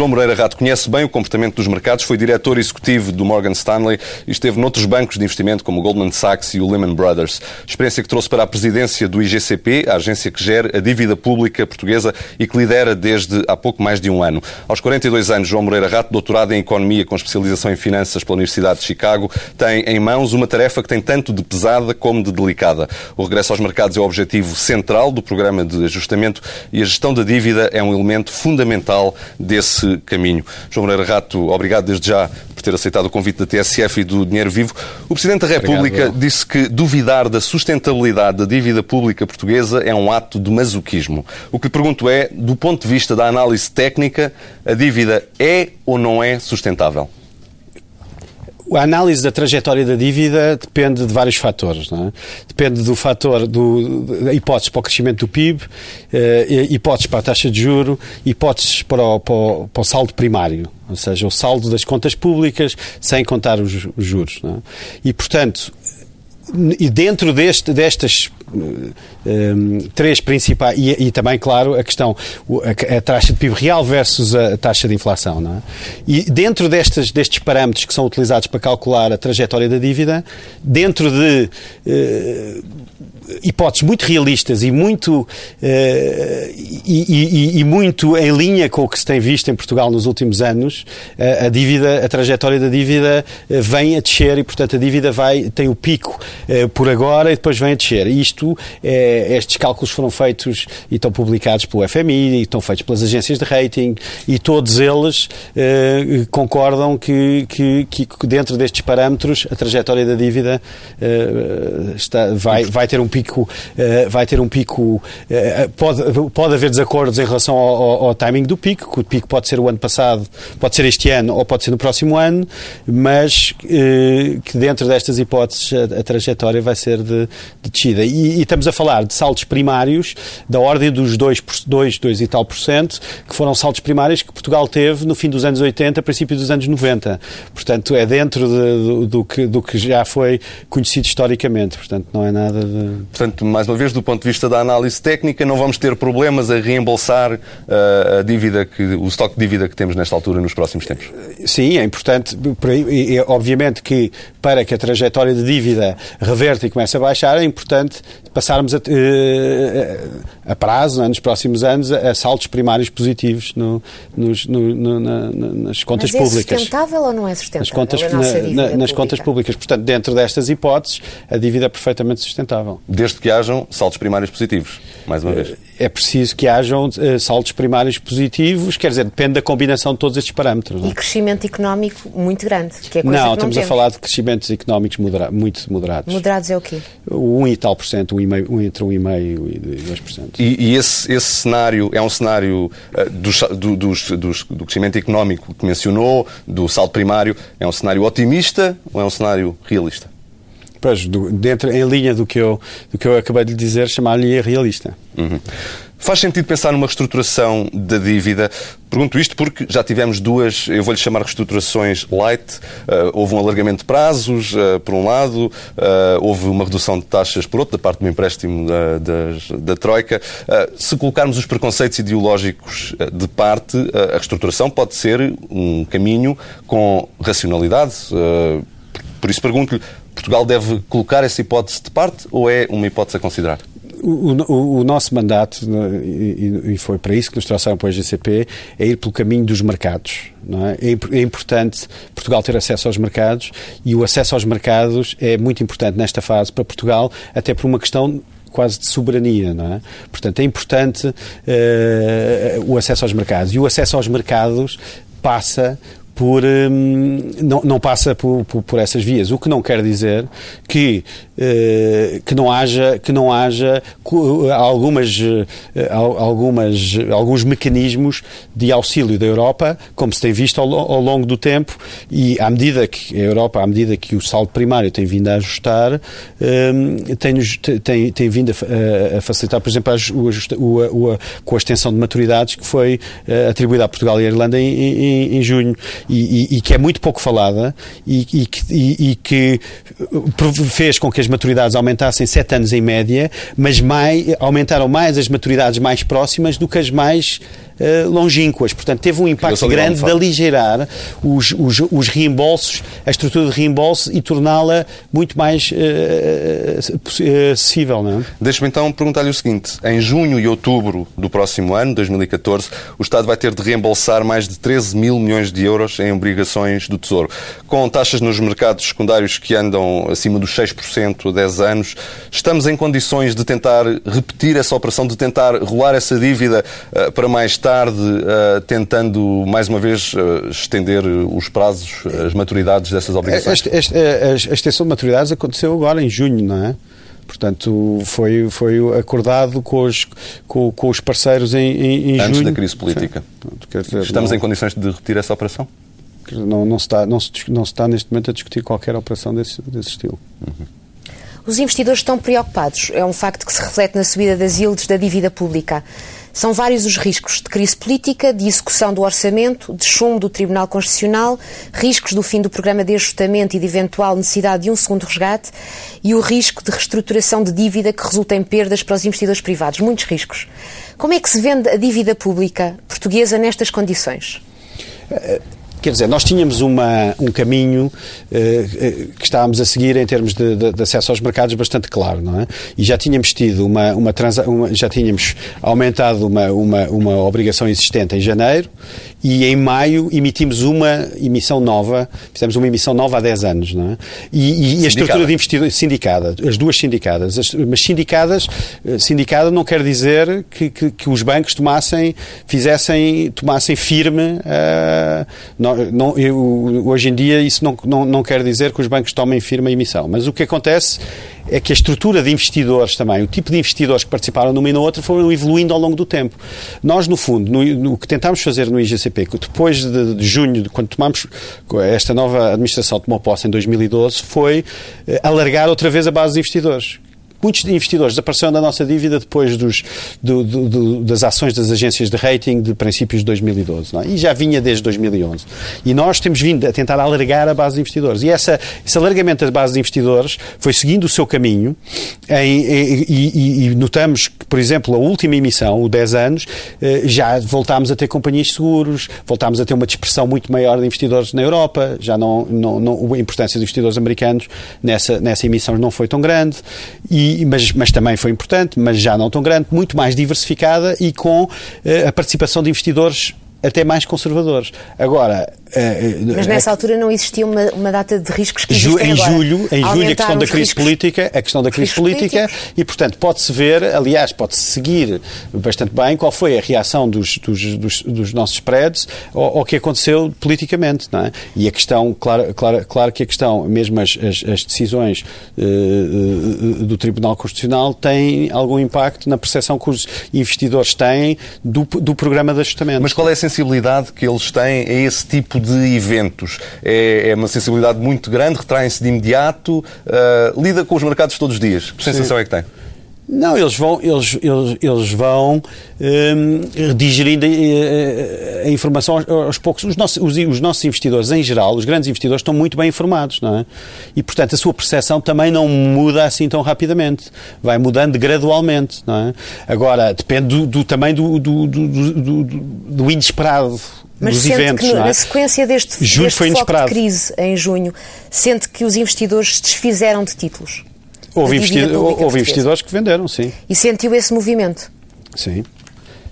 João Moreira Rato conhece bem o comportamento dos mercados, foi diretor executivo do Morgan Stanley e esteve noutros bancos de investimento como o Goldman Sachs e o Lehman Brothers. Experiência que trouxe para a presidência do IGCP, a agência que gera a dívida pública portuguesa e que lidera desde há pouco mais de um ano. Aos 42 anos, João Moreira Rato, doutorado em Economia com especialização em Finanças pela Universidade de Chicago, tem em mãos uma tarefa que tem tanto de pesada como de delicada. O regresso aos mercados é o objetivo central do programa de ajustamento e a gestão da dívida é um elemento fundamental desse caminho. João Moreira Rato, obrigado desde já por ter aceitado o convite da TSF e do Dinheiro Vivo. O Presidente da República Obrigado, disse que duvidar da sustentabilidade da dívida pública portuguesa é um ato de masoquismo. O que lhe pergunto é, do ponto de vista da análise técnica, a dívida é ou não é sustentável? A análise da trajetória da dívida depende de vários fatores. É? Depende do fator do, da hipótese para o crescimento do PIB, eh, hipóteses para a taxa de juro, hipóteses para o, para o, para o saldo primário, ou seja, o saldo das contas públicas sem contar os, os juros. É? E, portanto, e dentro deste, destas um, ehm, três principais, e, e, também, claro, a questão, a, a, taxa de PIB real versus a, taxa de inflação, não é? E dentro destes, destes parâmetros que são utilizados para calcular a trajetória da dívida, dentro de uh, hipóteses muito realistas e muito, uh, e, e, e, muito em linha com o que se tem visto em Portugal nos últimos anos, uh, a dívida, a trajetória da dívida uh, vem a descer e, portanto, a dívida vai, tem o pico por agora e depois vem a descer. Isto, estes cálculos foram feitos e estão publicados pelo FMI e estão feitos pelas agências de rating e todos eles concordam que, que, que, dentro destes parâmetros a trajetória da dívida está, vai, vai ter um pico pico, uh, vai ter um pico, uh, pode, pode haver desacordos em relação ao, ao, ao, timing do pico, que o pico pode ser o ano passado, pode ser este ano ou pode ser no próximo ano, mas uh, que dentro destas hipóteses a, a trajetória vai ser de, de descida. E, e, estamos a falar de saltos primários da ordem dos 2, 2, 2 e tal por cento, que foram saltos primários que Portugal teve no fim dos anos 80, princípio dos anos 90. Portanto, é dentro de, do, do, que, do que já foi conhecido historicamente. Portanto, não é nada de... Portanto, mais uma vez, do ponto de vista da análise técnica, não vamos ter problemas a reembolsar uh, a dívida que, o estoque de dívida que temos nesta altura nos próximos tempos. Sim, é importante. Obviamente que para que a trajetória de dívida reverte e comece a baixar, é importante passarmos a, uh, a prazo, né, nos próximos anos, a, saltos primários positivos no, nos, no, no, na, nas contas Mas é públicas. É sustentável ou não é sustentável? Nas contas, na, nas contas públicas. Portanto, dentro destas hipóteses, a dívida é perfeitamente sustentável desde que hajam saltos primários positivos, mais uma vez. É preciso que hajam uh, saltos primários positivos, quer dizer, depende da combinação de todos estes parâmetros. Não? E crescimento económico muito grande, que é coisa Não, que estamos não a falar de crescimentos económicos modera muito moderados. Moderados é o quê? 1 e tal por cento, um, um entre 1,5% e 2%. E, e esse, esse cenário é um cenário uh, do, do, do, do crescimento económico que mencionou, do salto primário, é um cenário otimista ou é um cenário realista? Pois, do, dentro, em linha do que eu, do que eu acabei de dizer, chamar-lhe realista. Uhum. Faz sentido pensar numa reestruturação da dívida? Pergunto isto porque já tivemos duas, eu vou-lhe chamar reestruturações light. Uh, houve um alargamento de prazos, uh, por um lado, uh, houve uma redução de taxas, por outro, da parte do empréstimo da, da, da Troika. se colocarmos os preconceitos ideológicos de parte, a reestruturação pode ser um caminho com racionalidade. por isso pergunto-lhe, Portugal deve colocar essa hipótese de parte ou é uma hipótese a considerar? O, o, o, nosso mandato, né, e, e, foi para isso que nos trouxeram para o GCP, é ir pelo caminho dos mercados. É? é? É, importante Portugal ter acesso aos mercados e o acesso aos mercados é muito importante nesta fase para Portugal, até por uma questão quase de soberania, não é? Portanto, é importante uh, o acesso aos mercados. E o acesso aos mercados passa por, hum, não, não passa por, por, por, essas vias. O que não quer dizer que, que não haja, que não haja algumas, uh, algumas, alguns mecanismos de auxílio da Europa, como se tem visto ao, ao, longo do tempo, e à medida que a Europa, à medida que o saldo primário tem vindo a ajustar, um, tem, tem, tem vindo a, a facilitar, por exemplo, o, o, o, com a extensão de maturidades que foi atribuída a Portugal e a Irlanda em, em, em junho e, e, e que é muito pouco falada e, e que, que fez com que as maturidades aumentassem sete anos em média, mas mais, aumentaram mais as maturidades mais próximas do que as mais uh, longínquas. Portanto, teve um impacto grande de aligeirar os, os, os, reembolsos, a estrutura de reembolso e torná-la muito mais uh, acessível. Não é? Deixe-me então perguntar-lhe o seguinte: em junho e outubro do próximo ano, 2014, o Estado vai ter de reembolsar mais de 13 mil milhões de euros em obrigações do Tesouro. Com taxas nos mercados secundários que andam acima dos 6% a 10 anos, estamos em condições de tentar repetir essa operação, de tentar rolar essa dívida uh, para mais tarde uh, tentando mais uma vez uh, estender os prazos, as maturidades dessas obrigações? Esta, a, a extensão de maturidades aconteceu agora em junho, não é? Portanto, foi, foi acordado com os, com, com os parceiros em, em, em Antes junho. da crise política. Dizer, Estamos não, em condições de repetir essa operação? Não, não, se está, não, se, não se está neste momento a discutir qualquer operação desse, desse estilo. Uhum. Os investidores estão preocupados. É um facto que se reflete na subida das yields da dívida pública. São vários os riscos de crise política, de execução do orçamento, de chumbo do Tribunal Constitucional, riscos do fim do programa de ajustamento e de eventual necessidade de um segundo resgate e o risco de reestruturação de dívida que resulta em perdas para os investidores privados. Muitos riscos. Como é que se vende a dívida pública portuguesa nestas condições? Quer dizer, nós tínhamos uma, um caminho uh, que estávamos a seguir em termos de, de, de, acesso aos mercados bastante claro, não é? E já tínhamos tido uma, uma, transa, uma já tínhamos aumentado uma, uma, uma obrigação existente em janeiro e em maio emitimos uma emissão nova, fizemos uma emissão nova há 10 anos, não é? E, e a estrutura de investidores sindicada, as duas sindicadas, as, mas sindicadas, eh, sindicada não quer dizer que, que, que os bancos tomassem, fizessem, tomassem firme, uh, não, eu, hoje em dia isso não, não, não quer dizer que os bancos tomem firme a emissão, mas o que acontece é que a estrutura de investidores também, o tipo de investidores que participaram numa e na outra foram evoluindo ao longo do tempo. Nós, no fundo, no, no que tentámos fazer no IGCP, depois de, de junho, de, quando tomamos esta nova administração tomou posse em 2012, foi eh, alargar outra vez a base de investidores muitos investidores desapareceram da nossa dívida depois dos, do, do, do, das ações das agências de rating de princípios de 2012. É? E já vinha desde 2011. E nós temos vindo a tentar alargar a base de investidores. E essa, esse alargamento da base de investidores foi seguindo o seu caminho em, e, e, notamos que, por exemplo, a última emissão, o 10 anos, eh, já voltámos a ter companhias de seguros, voltámos a ter uma dispersão muito maior de investidores na Europa, já não, não, não a importância dos investidores americanos nessa, nessa emissão não foi tão grande. E, mas, mas também foi importante, mas já não tão grande, muito mais diversificada e com uh, a participação de investidores até mais conservadores. Agora, eh, mas nessa altura não existia uma, uma data de riscos que Ju, em agora. julho, em julho a questão da crise política, a questão da crise política políticos. e portanto pode-se ver, aliás, pode-se seguir bastante bem qual foi a reação dos, dos, dos, dos nossos spreads ao, ao, que aconteceu politicamente, não é? E a questão, claro, claro, claro que a questão, mesmo as, as, as decisões uh, do Tribunal Constitucional têm algum impacto na percepção que os investidores têm do, do programa de ajustamento. Mas qual é a sensibilidade que eles têm a esse tipo de eventos? É, é uma sensibilidade muito grande, retraem-se de imediato, uh, lida com os mercados todos os dias. Que sensação Sim. é que tem? Não, eles vão, eles, eles, eles vão um, digerindo a, eh, a, informação aos, aos poucos. Os nossos, os, os, nossos investidores, em geral, os grandes investidores, estão muito bem informados, não é? E, portanto, a sua percepção também não muda assim tão rapidamente. Vai mudando gradualmente, não é? Agora, depende do, do também do, do, do, do inesperado mas dos sente eventos. que é? na sequência deste, julho deste foi inesperado. de crise em junho, sente que os investidores se desfizeram de títulos? Houve, houve investidores que venderam, sim. E sentiu esse movimento? Sim.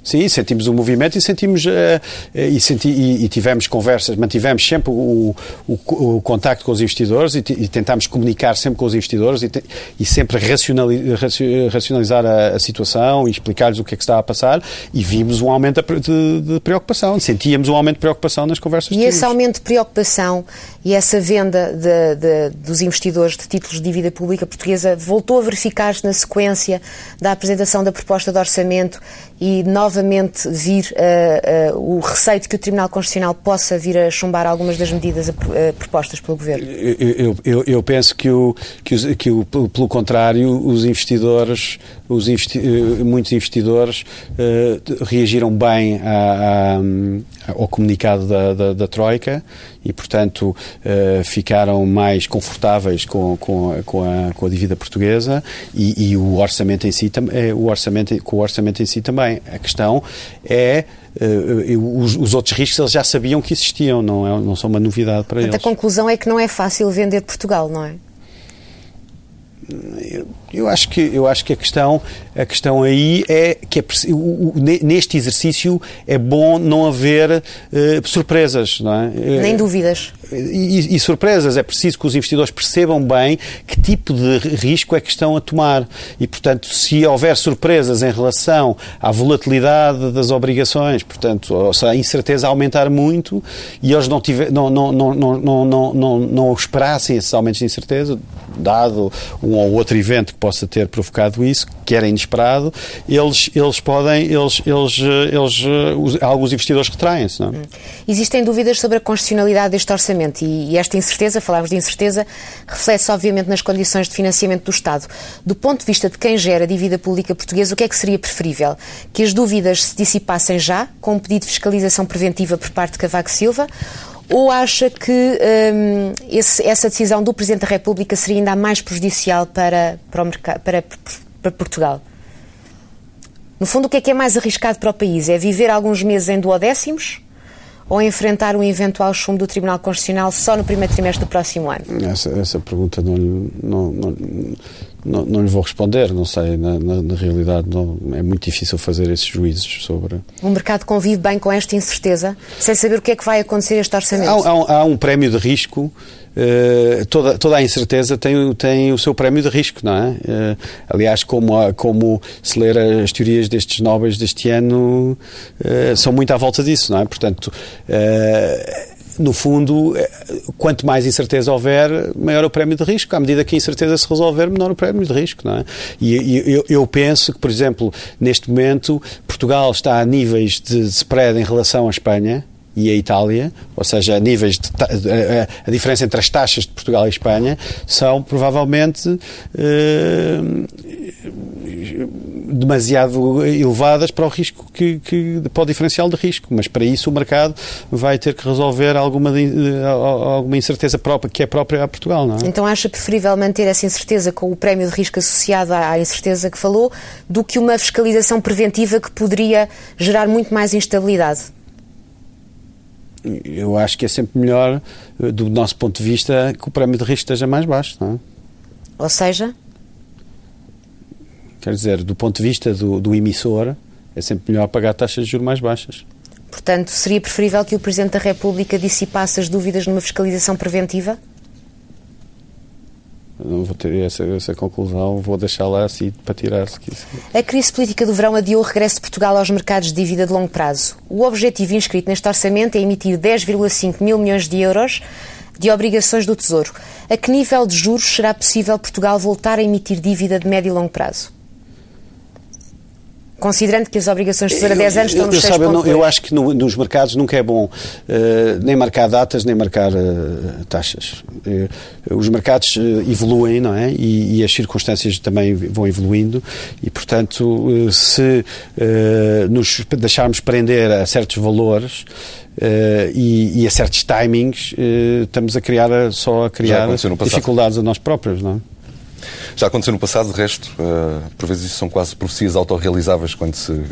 Sim, sentimos o movimento e sentimos uh, e, senti, e, e, tivemos conversas, mantivemos sempre o, o, o contacto com os investidores e, e tentámos comunicar sempre com os investidores e, te, sempre racionalizar, a, a, situação e explicar-lhes o que é que está a passar e vimos um aumento de, de preocupação, sentíamos um aumento de preocupação nas conversas. E esse aumento de preocupação e essa venda de, de, dos investidores de títulos de dívida pública portuguesa voltou a verificar-se na sequência da apresentação da proposta de orçamento e nova novamente vir uh, uh, o receio de que o Tribunal Constitucional possa vir a chumbar algumas das medidas propostas pelo Governo? Eu, eu, eu penso que, o, que, que o, pelo contrário, os investidores, investi muitos investidores reagiram bem ao comunicado da, da, da Troika e, portanto, uh, ficaram mais confortáveis com, com, com, a, com a dívida portuguesa e, e o orçamento em si o orçamento, com o orçamento em si também. A questão é uh, os, os, outros riscos eles já sabiam que existiam, não, é, não são uma novidade para Portanto, eles. A conclusão é que não é fácil vender Portugal, não é? Eu, eu, acho que eu acho que a questão a questão aí é que é, neste exercício é bom não haver uh, surpresas, não é? Nem dúvidas. E, e, surpresas. É preciso que os investidores percebam bem que tipo de risco é que estão a tomar. E, portanto, se houver surpresas em relação à volatilidade das obrigações, portanto, se a incerteza aumentar muito e eles não, tiver, não, não, não, não, não, não, não, não esperassem esses aumentos de incerteza, dado um ou outro evento que possa ter provocado isso, que era inesperado, eles, eles podem, eles, eles, eles, há alguns investidores retraem-se. Não? É? Hum. Existem dúvidas sobre a constitucionalidade deste orçamento e, esta incerteza, falámos de incerteza, reflete-se obviamente nas condições de financiamento do Estado. Do ponto de vista de quem gera a dívida pública portuguesa, o que é que seria preferível? Que as dúvidas se dissipassem já, com um pedido de fiscalização preventiva por parte de Cavaco Silva, ou acha que hum, esse, essa decisão do Presidente da República seria ainda mais prejudicial para, para, mercado, para, para Portugal? No fundo, o que é que é mais arriscado para o país? É viver alguns meses em duodécimos ou enfrentar um eventual chumbo do Tribunal Constitucional só no primeiro trimestre do próximo ano? Essa, essa pergunta não, não, não, não, não lhe vou responder, não sei, na, na, na, realidade não, é muito difícil fazer esses juízos sobre... O mercado convive bem com esta incerteza, sem saber o que é que vai acontecer este orçamento? Há, há, há um prémio de risco Uh, toda, toda a incerteza tem, tem o seu prémio de risco, não é? Uh, aliás, como, como se ler as teorias destes nobres deste ano, uh, são muito à volta disso, não é? Portanto, no fundo, quanto mais incerteza houver, maior o prémio de risco. À medida que a incerteza se resolver, menor o prémio de risco. Não é? E, e eu, eu, penso que, por exemplo, neste momento, Portugal está a níveis de spread em relação à Espanha e a Itália, ou seja, a níveis de a, a, diferença entre as taxas de Portugal e Espanha são provavelmente eh, demasiado elevadas para o risco que, que, para o diferencial de risco, mas para isso o mercado vai ter que resolver alguma alguma incerteza própria que é própria a Portugal, não é? Então acha preferível manter essa incerteza com o prémio de risco associado à incerteza que falou do que uma fiscalização preventiva que poderia gerar muito mais instabilidade? eu acho que é sempre melhor, eh, do nosso ponto de vista, que o prémio de risco esteja mais baixo. Não é? Ou seja? Quer dizer, do ponto de vista do, do emissor, é sempre melhor pagar taxas de juros mais baixas. Portanto, seria preferível que o Presidente da República dissipasse as dúvidas numa fiscalização preventiva? não vou ter essa, essa conclusão, vou deixá-la assim para tirar se quiser. A crise política do verão adiou o regresso de Portugal aos mercados de dívida de longo prazo. O objetivo inscrito neste orçamento é emitir 10,5 mil milhões de euros de obrigações do Tesouro. A que nível de juros será possível Portugal voltar a emitir dívida de médio e longo prazo? Considerando que as obrigações de tesouro a 10 anos estão nos 6 sabe, eu, eu acho que no, nos mercados nunca é bom uh, nem marcar datas, nem marcar uh, taxas. Uh, os mercados evoluem, não é? E, e, as circunstâncias também vão evoluindo e, portanto, se nos deixarmos prender a certos valores e, e, a certos timings, estamos a criar só a criar dificuldades a nós próprios, não é? Já aconteceu no passado, de resto, uh, por vezes isso são quase profecias autorrealizáveis quando se,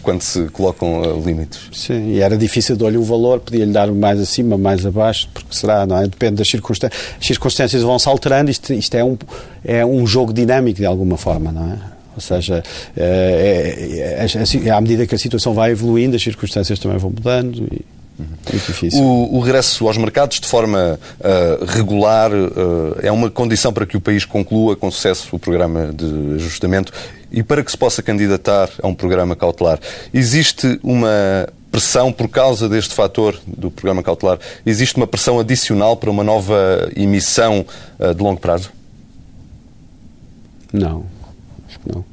quando se colocam uh, limites. Sim, e era difícil de olhar o valor, podia-lhe dar mais acima, mais abaixo, porque será, não é? Depende das circunstâncias. As circunstâncias vão se alterando, isto, isto é, um, é um jogo dinâmico de alguma forma, não é? Ou seja, é, é, é, à medida que a situação vai evoluindo, as circunstâncias também vão mudando. E... Muito difícil. O, o, regresso aos mercados de forma uh, regular uh, é uma condição para que o país conclua com sucesso o programa de ajustamento e para que se possa candidatar a um programa cautelar. Existe uma pressão por causa deste fator do programa cautelar? Existe uma pressão adicional para uma nova emissão uh, de longo prazo? Não, acho que não.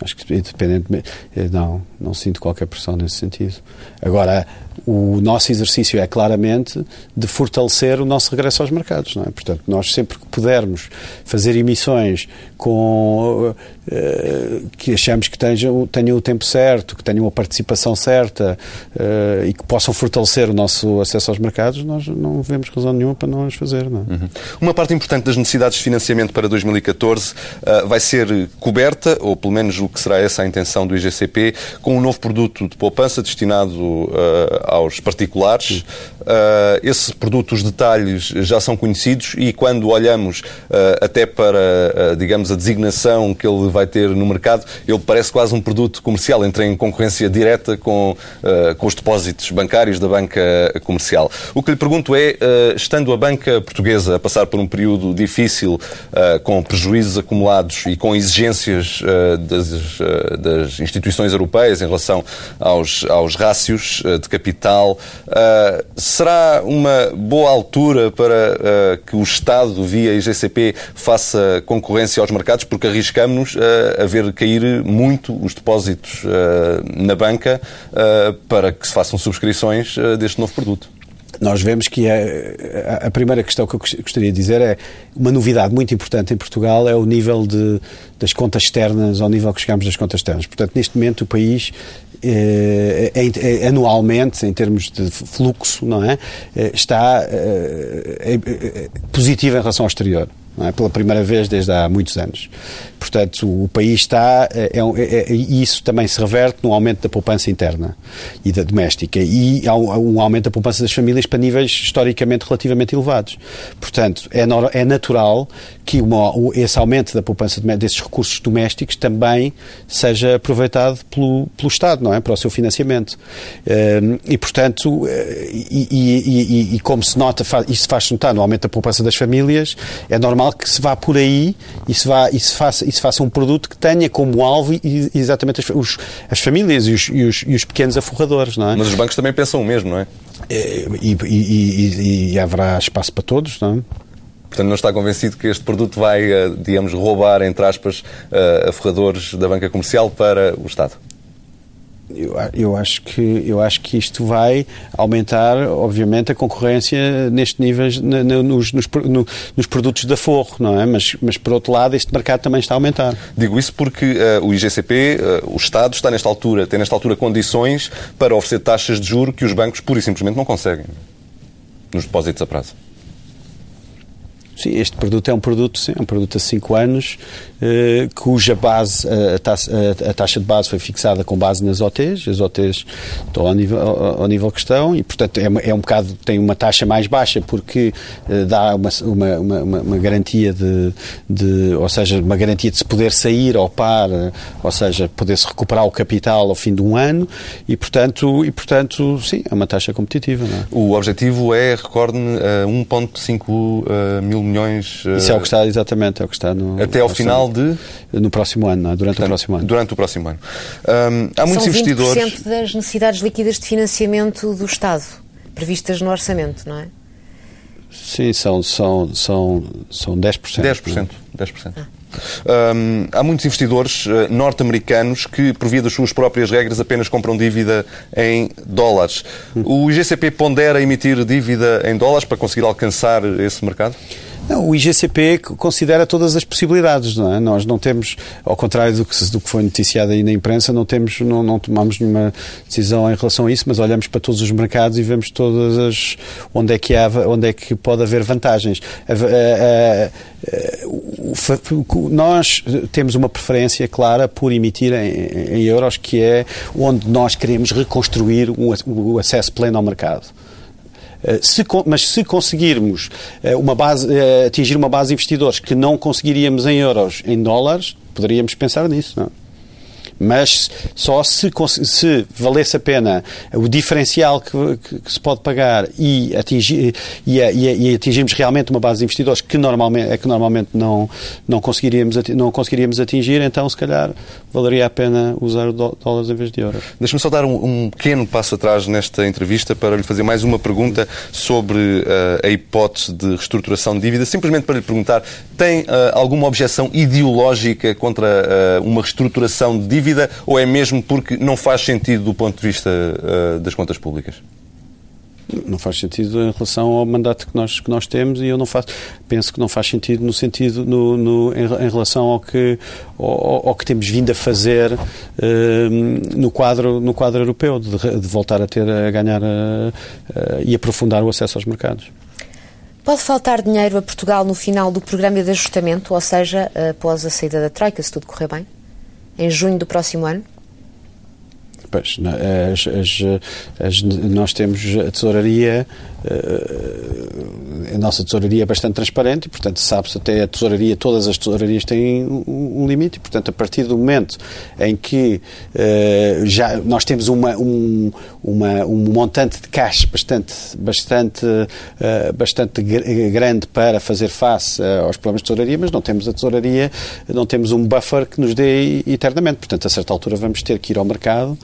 Acho que independentemente. Não, não sinto qualquer pressão nesse sentido. Agora, o nosso exercício é claramente de fortalecer o nosso regresso aos mercados. Não é? Portanto, nós sempre que pudermos fazer emissões com uh, que achamos que tenham, tenham o tempo certo, que tenham a participação certa uh, e que possam fortalecer o nosso acesso aos mercados, nós não vemos razão nenhuma para não os fazer. Não é? uhum. Uma parte importante das necessidades de financiamento para 2014 uh, vai ser coberta, ou pelo menos o que será essa a intenção do IGCP, com um novo produto de poupança destinado aos particulares. Uh, esse produto, os detalhes já são conhecidos e quando olhamos uh, até para, uh, digamos, a designação que ele vai ter no mercado, ele parece quase um produto comercial, entra em concorrência direta com, com os depósitos bancários da banca comercial. O que lhe pergunto é, estando a banca portuguesa a passar por um período difícil, com prejuízos acumulados e com exigências das, das instituições europeias em relação aos, aos rácios de capital, será uma boa altura para uh, que o Estado, via IGCP, faça concorrência aos mercados, porque arriscamos uh, a ver cair muito os depósitos uh, na banca para que se façam subscrições deste novo produto. Nós vemos que é, a, a, primeira questão que eu gostaria de dizer é uma novidade muito importante em Portugal é o nível de, das contas externas, ao nível que chegamos das contas externas. Portanto, neste momento o país é, é, anualmente, em termos de fluxo, não é? Eh, está eh, positivo em relação ao exterior. É? Pela primeira vez desde há muitos anos. Portanto, o país está. É, é, é, isso também se reverte no aumento da poupança interna e da doméstica. E há um, um aumento da poupança das famílias para níveis historicamente relativamente elevados. Portanto, é, é natural que uma, esse aumento da poupança desses recursos domésticos também seja aproveitado pelo, pelo Estado, não é? Para o seu financiamento. Ehm, e, portanto, eh, e, e, e, como se nota, isso faz notar no aumento da poupança das famílias, é normal que se vá por aí e se, vá, e se faça e se faça um produto que tenha como alvo exatamente as, os, as famílias e os, e, os, e os, pequenos aforradores, não é? Mas os bancos também pensam o mesmo, não é? é e, e haverá espaço para todos, não é? Portanto, não está convencido que este produto vai, eh, digamos, roubar, entre aspas, eh, aforradores da banca comercial para o Estado? Eu, eu, acho que, eu acho que isto vai aumentar, obviamente, a concorrência nestes níveis nos, nos, no, nos, produtos da Forro, não é? Mas, mas, por outro lado, este mercado também está a aumentar. Digo isso porque uh, o IGCP, uh, o Estado, está nesta altura, tem nesta altura condições para oferecer taxas de juro que os bancos pura e simplesmente não conseguem nos depósitos a prazo. Sim, este produto é um produto, sim, é um produto a 5 anos, eh, cuja base, a taxa, a taxa, de base foi fixada com base nas OTs, as OTs estão ao nível, ao, ao nível que estão e, portanto, é, é, um bocado, tem uma taxa mais baixa porque eh, dá uma, uma, uma, uma garantia de, de, ou seja, uma garantia de se poder sair ao par, ou seja, poder-se recuperar o capital ao fim de um ano e, portanto, e, portanto sim, é uma taxa competitiva. É? O objetivo é, recorde-me, 1.5 eh, mil milhões. Isso é o que está, exatamente, é o que está no. Até ao final de. No próximo ano, é? durante Portanto, o próximo ano. Durante o próximo ano. Um, há muitos São 20% investidores. das necessidades líquidas de financiamento do Estado, previstas no orçamento, não é? Sim, são, são, são, são 10%. 10%. 10%. Ah. Um, há muitos investidores uh, norte-americanos que, por via das suas próprias regras, apenas compram dívida em dólares. Hum. O IGCP pondera emitir dívida em dólares para conseguir alcançar esse mercado? Não, o IGCP considera todas as possibilidades, não é? Nós não temos, ao contrário do que, do que foi noticiado aí na imprensa, não temos, não, não tomamos nenhuma decisão em relação a isso, mas olhamos para todos os mercados e vemos todas as onde é que há, onde é que pode haver vantagens. Nós temos uma preferência clara por emitir em, em euros, que é onde nós queremos reconstruir o acesso pleno ao mercado. Eh, se, mas se conseguirmos eh, uma base, eh, atingir uma base de investidores que não conseguiríamos em euros, em dólares, poderíamos pensar nisso, não? Mas só se, se valesse a pena o diferencial que, que, que se pode pagar e, atingir, e, e, e, atingirmos realmente uma base de investidores que normalmente, é que normalmente não, não, conseguiríamos, não conseguiríamos atingir, então se calhar valeria a pena usar dólares em vez de euros. Deixa-me só dar um, um, pequeno passo atrás nesta entrevista para lhe fazer mais uma pergunta sobre uh, a hipótese de reestruturação de dívida, simplesmente para lhe perguntar, tem uh, alguma objeção ideológica contra uh, uma reestruturação de dívida ou é mesmo porque não faz sentido do ponto de vista das contas públicas? não faz sentido em relação ao mandato que nós, que nós temos e eu não faço, penso que não faz sentido no sentido no, no em, em, relação ao que, ao, ao, que temos vindo a fazer uh, no, quadro, no quadro europeu, de, de voltar a ter a ganhar uh, uh, e aprofundar o acesso aos mercados. Pode faltar dinheiro a Portugal no final do programa de ajustamento, ou seja, após a saída da Troika, se tudo correr bem, em junho do próximo ano? Pois, as, as, as, nós temos a tesouraria a nossa tesouraria é bastante transparente e, portanto, sabe-se até a tesouraria, todas as tesourarias têm um, limite e, portanto, a partir do momento em que uh, já nós temos uma, um, uma, um montante de cash bastante, bastante, uh, bastante grande para fazer face aos problemas de tesouraria, mas não temos a tesouraria, não temos um buffer que nos dê eternamente. Portanto, a certa altura vamos ter que ir ao mercado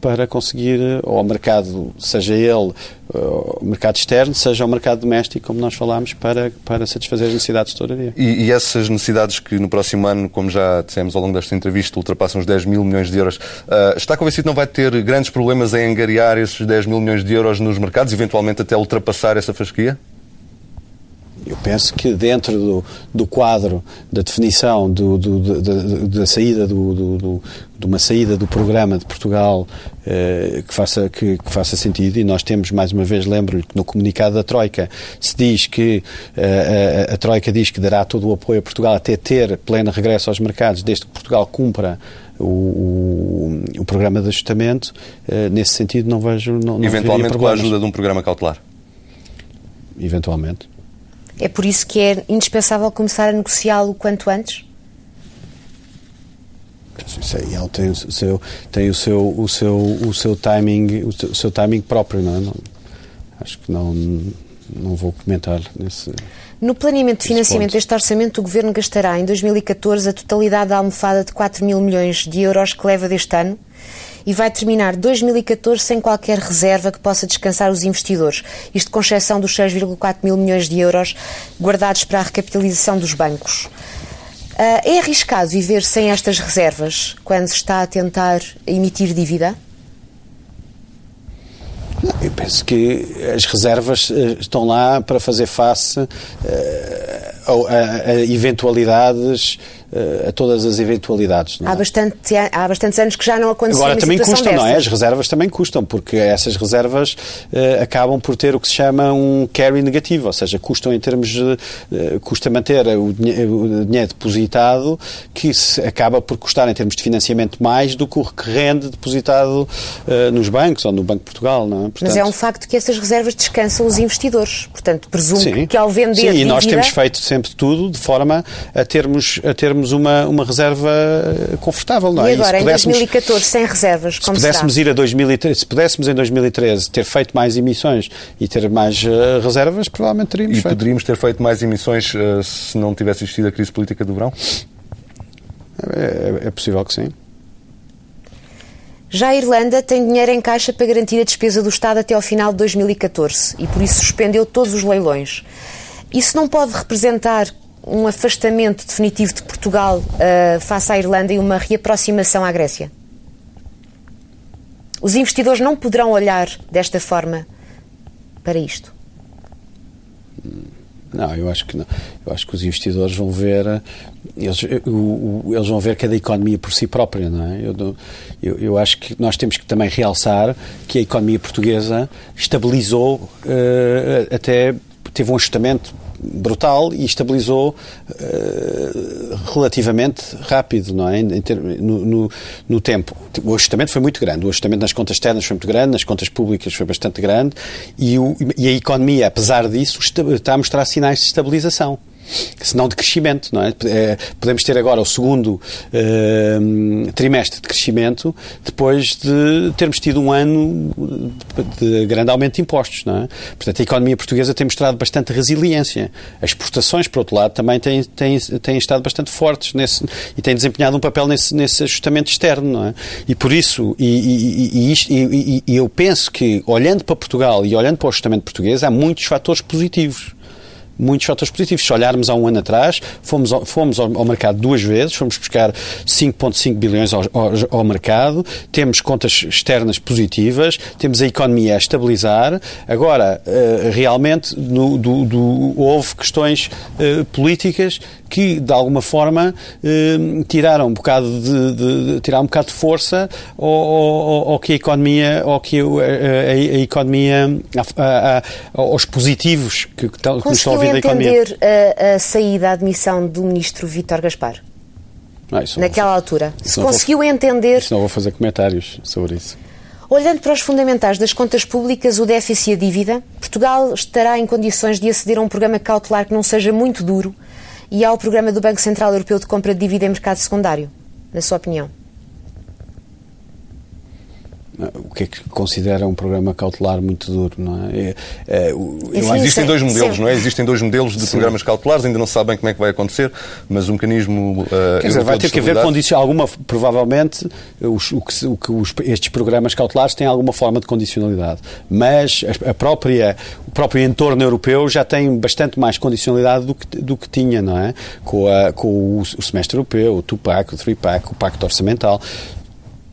para conseguir, ou ao mercado, seja ele o mercado externo, seja o mercado doméstico, como nós falámos, para, para satisfazer as necessidades de tesouraria. E, e, essas necessidades que no próximo ano, como já dissemos ao longo desta entrevista, ultrapassam os 10 mil milhões de euros, uh, está convencido que não vai ter grandes problemas em angariar esses 10 mil milhões de euros nos mercados, eventualmente até ultrapassar essa fasquia? Eu penso que dentro do, do quadro da definição do, do, da, da, saída do, de uma saída do programa de Portugal eh, que, faça, que, que, faça sentido, e nós temos, mais uma vez, lembro-lhe que no comunicado da Troika se diz que eh, a, a, Troika diz que dará todo o apoio a Portugal até ter pleno regresso aos mercados, desde que Portugal cumpra o, o, o programa de ajustamento, eh, nesse sentido não vejo. Não, não Eventualmente com a ajuda de um programa cautelar? Eventualmente. É por isso que é indispensável começar a negociá-lo o quanto antes? Aí, ele tem o seu, tem o seu, o seu, o seu timing, o seu timing próprio, não é? Não, acho que não, não vou comentar nesse. No planeamento de financiamento deste orçamento, o Governo gastará em 2014 a totalidade da almofada de 4 mil milhões de euros que leva deste ano e vai terminar 2014 sem qualquer reserva que possa descansar os investidores. Isto com exceção dos 6,4 mil milhões de euros guardados para a recapitalização dos bancos. Uh, é arriscado viver sem estas reservas quando se está a tentar emitir dívida? Eu penso que as reservas eh, estão lá para fazer face a, a, eventualidades a todas as eventualidades. Há, bastante, há bastantes anos que já não aconteceu Agora também custam, não é? As reservas também custam, porque essas reservas uh, acabam por ter o que se chama um carry negativo, ou seja, custam em termos de, uh, custa manter o, dinhe o, dinheiro depositado, que se acaba por custar em termos de financiamento mais do que o que rende depositado uh, nos bancos ou no Banco de Portugal, não é? Portanto, Mas é um facto que essas reservas descansam os investidores, portanto, presumo sim, que ao vender Sim, e nós temos feito sempre tudo de forma a termos, a termos uma, uma reserva confortável, não é? E agora, e em 2014, sem reservas, como se pudéssemos será? ir a 2013, se pudéssemos em 2013 ter feito mais emissões e ter mais uh, reservas, provavelmente teríamos e feito. E poderíamos ter feito mais emissões uh, se não tivesse existido a crise política do verão? É, é, é possível que sim. Já a Irlanda tem dinheiro em caixa para garantir a despesa do Estado até ao final de 2014 e por isso suspendeu todos os leilões. Isso não pode representar um afastamento definitivo de Portugal uh, face à Irlanda e uma reaproximação à Grécia? Os investidores não poderão olhar desta forma para isto? Não, eu acho que não. Eu acho que os investidores vão ver eles, eles vão ver cada economia por si própria, não é? Eu, eu, eu, acho que nós temos que também realçar que a economia portuguesa estabilizou uh, até teve um ajustamento brutal e estabilizou uh, relativamente rápido, não é? No, no, no, tempo. O ajustamento foi muito grande. O ajustamento nas contas externas foi muito grande, nas contas públicas foi bastante grande e, o, e a economia, apesar disso, está a mostrar sinais de estabilização. Se não de crescimento. Não é? é podemos ter agora o segundo uh, trimestre de crescimento depois de termos tido um ano de grande aumento de impostos. Não é? Portanto, a economia portuguesa tem mostrado bastante resiliência. As exportações, por outro lado, também têm, têm, têm estado bastante fortes nesse, e têm desempenhado um papel nesse, nesse ajustamento externo. Não é? E por isso, e, e, e, isto, e eu penso que, olhando para Portugal e olhando para o ajustamento português, há muitos fatores positivos muitos fatores positivos. Se olharmos há um ano atrás, fomos ao, fomos ao, mercado duas vezes, fomos buscar 5,5 bilhões ao, ao, mercado, temos contas externas positivas, temos a economia a estabilizar. Agora, uh, realmente, no, do, do, houve questões uh, políticas que, de alguma forma, eh, tiraram um bocado de, de, de, tirar um bocado de força ao, ao, ao que a economia, ao que a, a, a economia, a, aos positivos que, que, que nos estão a vir da economia. entender a, a saída, a admissão do ministro Vítor Gaspar? Ah, naquela vou, altura. Se conseguiu vou, entender. Isso não vou fazer comentários sobre isso. Olhando para os fundamentais das contas públicas, o déficit e a dívida, Portugal estará em condições de aceder a um programa cautelar que não seja muito duro e ao programa do Banco Central Europeu de compra de dívida em mercado secundário, na sua opinião? O que é que considera um programa cautelar muito duro, não é? é, é Enfim, existem dois modelos, sim. não é? Existem dois modelos de sim. programas cautelares, ainda não sabem como é que vai acontecer, mas um mecanismo. Uh, Quer dizer, vai ter que haver condição alguma, provavelmente, os, o que, o que os, estes programas cautelares têm alguma forma de condicionalidade, mas a, própria, o próprio entorno europeu já tem bastante mais condicionalidade do que, do que tinha, não é? Com, a, com o, o semestre europeu, o two-pack, o three-pack, o pacto orçamental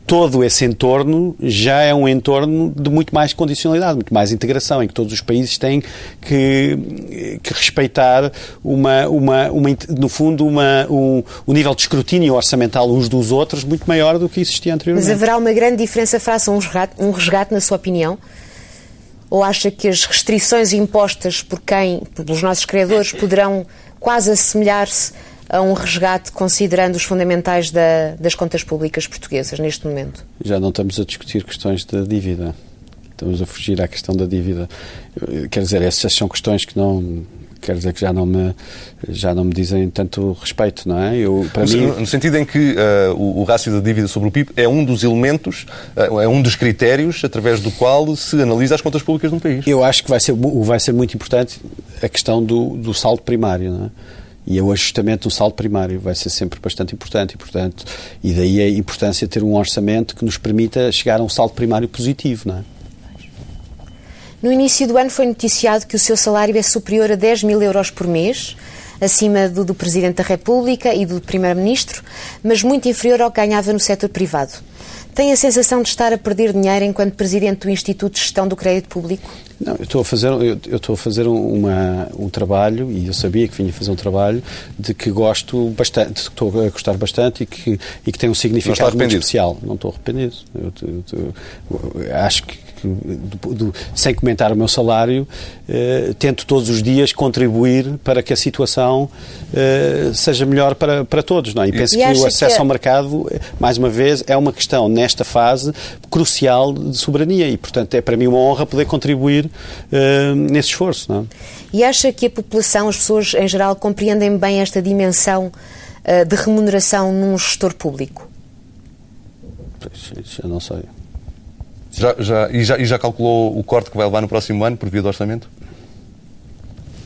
todo esse entorno já é um entorno de muito mais condicionalidade, muito mais integração, em que todos os países têm que, que respeitar uma, uma, uma, no fundo, uma, um, um nível de escrutínio orçamental uns dos outros muito maior do que existia anteriormente. Mas haverá uma grande diferença face a um resgate, um resgate na sua opinião? Ou acha que as restrições impostas por quem, pelos nossos credores, poderão quase assemelhar-se a um resgate considerando os fundamentais da, das contas públicas portuguesas neste momento? Já não estamos a discutir questões de dívida. Estamos a fugir à questão da dívida. Quer dizer, essas são questões que não quer dizer que já não me já não me dizem tanto respeito, não é? Eu, para no, mim... no sentido em que uh, o, o rácio da dívida sobre o PIB é um dos elementos, uh, é um dos critérios através do qual se analisa as contas públicas de um país. Eu acho que vai ser vai ser muito importante a questão do, do saldo primário, não é? E o ajustamento do saldo primário vai ser sempre bastante importante e, portanto, e daí a importância de ter um orçamento que nos permita chegar a um saldo primário positivo, não é? No início do ano foi noticiado que o seu salário é superior a 10 mil euros por mês, acima do do Presidente da República e do Primeiro-Ministro, mas muito inferior ao que ganhava no setor privado. Tem a sensação de estar a perder dinheiro enquanto Presidente do Instituto de Gestão do Crédito Público? Não, eu estou a fazer, eu, eu estou a fazer uma, um trabalho, e eu sabia que vinha fazer um trabalho, de que gosto bastante, estou a gostar bastante e que, e que tem um significado muito especial. Não estou arrependido. Eu, eu, eu acho que do, do, sem comentar o meu salário, eh, tento todos os dias contribuir para que a situação eh, seja melhor para, para todos. Não é? E penso e que o acesso que... ao mercado, mais uma vez, é uma questão, nesta fase, crucial de soberania e, portanto, é para mim uma honra poder contribuir eh, nesse esforço. Não é? E acha que a população, as pessoas em geral, compreendem bem esta dimensão de remuneração num gestor público? Isso eu não sei. Já, já, e, já, e já calculou o corte que vai levar no próximo ano por via do orçamento?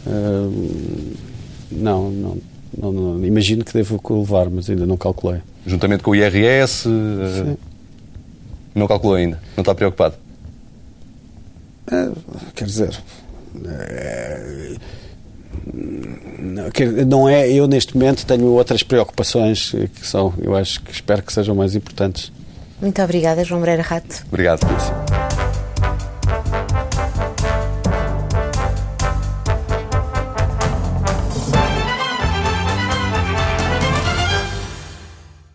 Uh, não, não, não, não, Imagino que devo levar, mas ainda não calculei. Juntamente com o IRS? Uh, não calculou ainda? Não está preocupado? Uh, quer dizer. Não é, eu neste momento tenho outras preocupações que são, eu acho que espero que sejam mais importantes. Muito obrigada, João Moreira Rato. Obrigado, Lúcia.